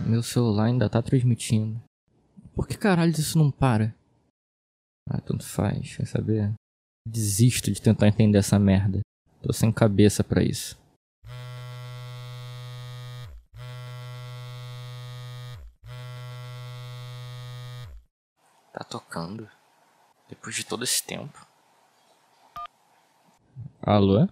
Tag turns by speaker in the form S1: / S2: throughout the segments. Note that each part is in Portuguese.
S1: Meu celular ainda tá transmitindo. Por que caralho isso não para? Ah, tanto faz, quer saber? Desisto de tentar entender essa merda. Tô sem cabeça para isso. Tá tocando? Depois de todo esse tempo? Alô?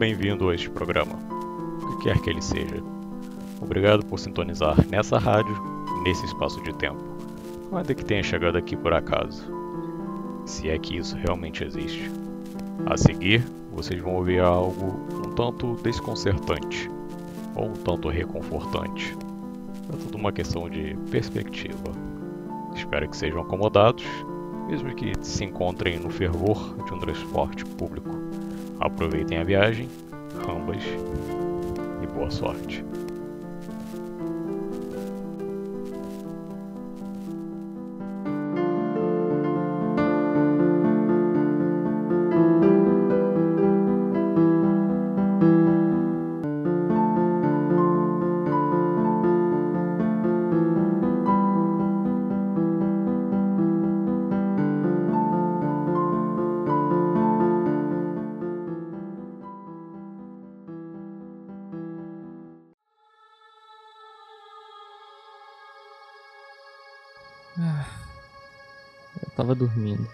S2: Bem-vindo a este programa, o que quer que ele seja. Obrigado por sintonizar nessa rádio, nesse espaço de tempo, ainda que tenha chegado aqui por acaso. Se é que isso realmente existe. A seguir, vocês vão ouvir algo um tanto desconcertante, ou um tanto reconfortante. É tudo uma questão de perspectiva. Espero que sejam acomodados mesmo que se encontrem no fervor de um transporte público. Aproveitem a viagem, ambas, e boa sorte.
S1: Ah, eu tava dormindo.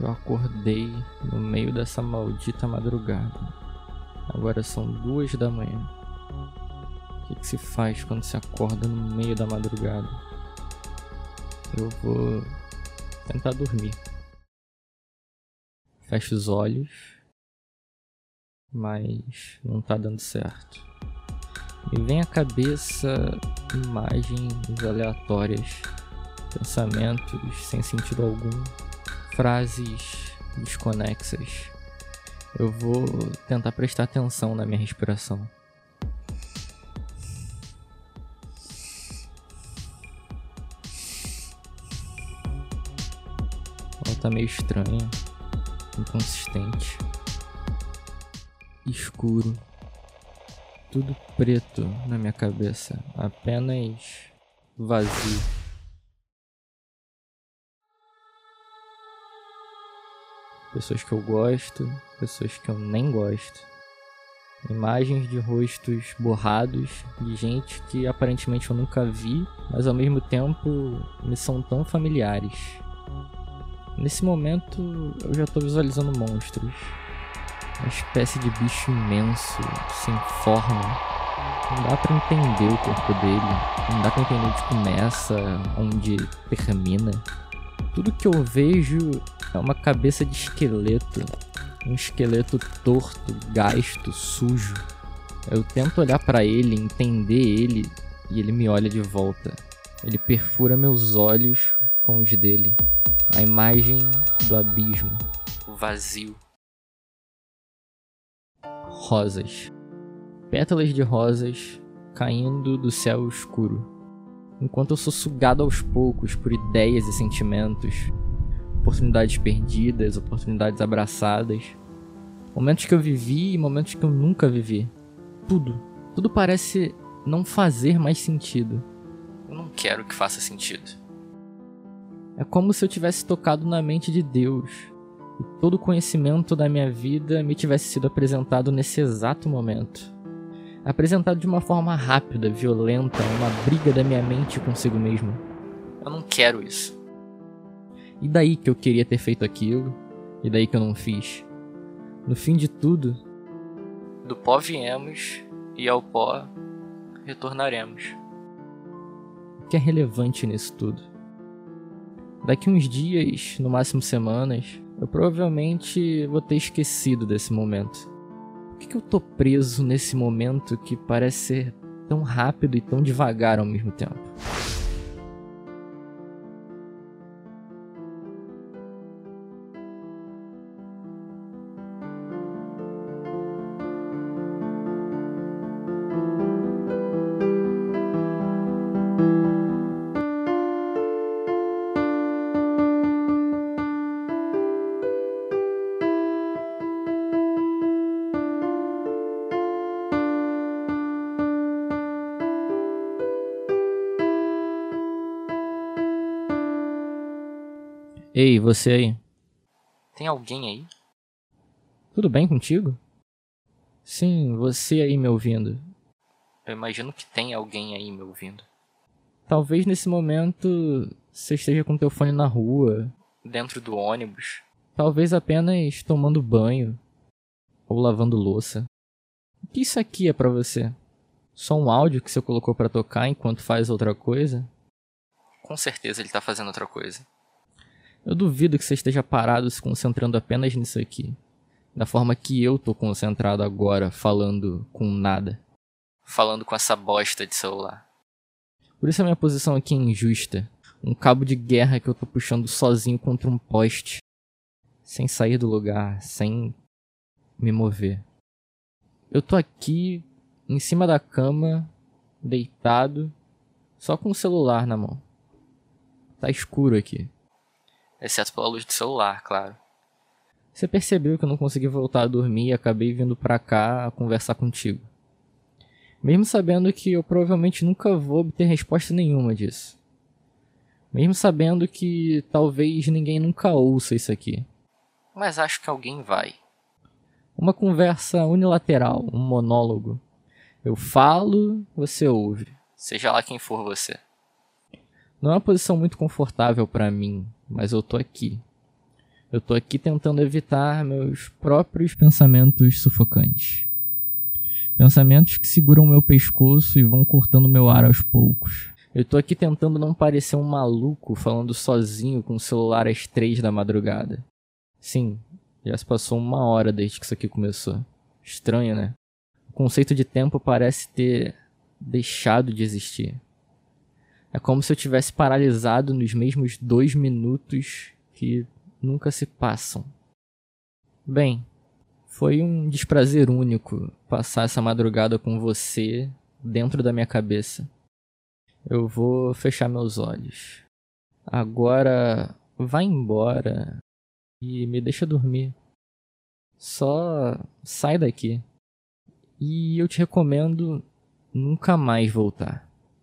S1: Eu acordei no meio dessa maldita madrugada. Agora são duas da manhã. O que, que se faz quando se acorda no meio da madrugada? Eu vou tentar dormir. Fecho os olhos, mas não tá dando certo. Me vem à cabeça imagens aleatórias, pensamentos sem sentido algum, frases desconexas. Eu vou tentar prestar atenção na minha respiração. Ela tá meio estranha, inconsistente, escuro tudo preto na minha cabeça, apenas vazio. Pessoas que eu gosto, pessoas que eu nem gosto. Imagens de rostos borrados de gente que aparentemente eu nunca vi, mas ao mesmo tempo me são tão familiares. Nesse momento eu já estou visualizando monstros uma espécie de bicho imenso, sem forma. Não dá para entender o corpo dele, não dá para entender onde começa, onde termina. Tudo que eu vejo é uma cabeça de esqueleto, um esqueleto torto, gasto, sujo. Eu tento olhar para ele, entender ele, e ele me olha de volta. Ele perfura meus olhos com os dele. A imagem do abismo, o vazio rosas. Pétalas de rosas caindo do céu escuro. Enquanto eu sou sugado aos poucos por ideias e sentimentos, oportunidades perdidas, oportunidades abraçadas, momentos que eu vivi e momentos que eu nunca vivi. Tudo, tudo parece não fazer mais sentido. Eu não quero que faça sentido. É como se eu tivesse tocado na mente de Deus e todo o conhecimento da minha vida me tivesse sido apresentado nesse exato momento. Apresentado de uma forma rápida, violenta, uma briga da minha mente consigo mesmo. Eu não quero isso. E daí que eu queria ter feito aquilo, e daí que eu não fiz. No fim de tudo, do pó viemos e ao pó retornaremos. O que é relevante nisso tudo? Daqui uns dias, no máximo semanas, eu provavelmente vou ter esquecido desse momento. Por que, que eu tô preso nesse momento que parece ser tão rápido e tão devagar ao mesmo tempo. Ei, você aí.
S3: Tem alguém aí?
S1: Tudo bem contigo? Sim, você aí me ouvindo.
S3: Eu imagino que tem alguém aí me ouvindo.
S1: Talvez nesse momento você esteja com teu fone na rua.
S3: Dentro do ônibus.
S1: Talvez apenas tomando banho. Ou lavando louça. O que isso aqui é para você? Só um áudio que você colocou para tocar enquanto faz outra coisa?
S3: Com certeza ele tá fazendo outra coisa.
S1: Eu duvido que você esteja parado se concentrando apenas nisso aqui. Da forma que eu tô concentrado agora, falando com nada.
S3: Falando com essa bosta de celular.
S1: Por isso a minha posição aqui é injusta. Um cabo de guerra que eu tô puxando sozinho contra um poste. Sem sair do lugar, sem me mover. Eu tô aqui, em cima da cama, deitado, só com o celular na mão. Tá escuro aqui.
S3: Exceto pela luz do celular, claro.
S1: Você percebeu que eu não consegui voltar a dormir e acabei vindo pra cá conversar contigo. Mesmo sabendo que eu provavelmente nunca vou obter resposta nenhuma disso. Mesmo sabendo que talvez ninguém nunca ouça isso aqui.
S3: Mas acho que alguém vai.
S1: Uma conversa unilateral, um monólogo. Eu falo, você ouve.
S3: Seja lá quem for você.
S1: Não é uma posição muito confortável para mim, mas eu tô aqui. Eu tô aqui tentando evitar meus próprios pensamentos sufocantes. Pensamentos que seguram meu pescoço e vão cortando meu ar aos poucos. Eu tô aqui tentando não parecer um maluco falando sozinho com o celular às três da madrugada. Sim, já se passou uma hora desde que isso aqui começou. Estranho, né? O conceito de tempo parece ter deixado de existir. É como se eu tivesse paralisado nos mesmos dois minutos que nunca se passam. Bem, foi um desprazer único passar essa madrugada com você dentro da minha cabeça. Eu vou fechar meus olhos. Agora vá embora e me deixa dormir. Só sai daqui. E eu te recomendo nunca mais voltar.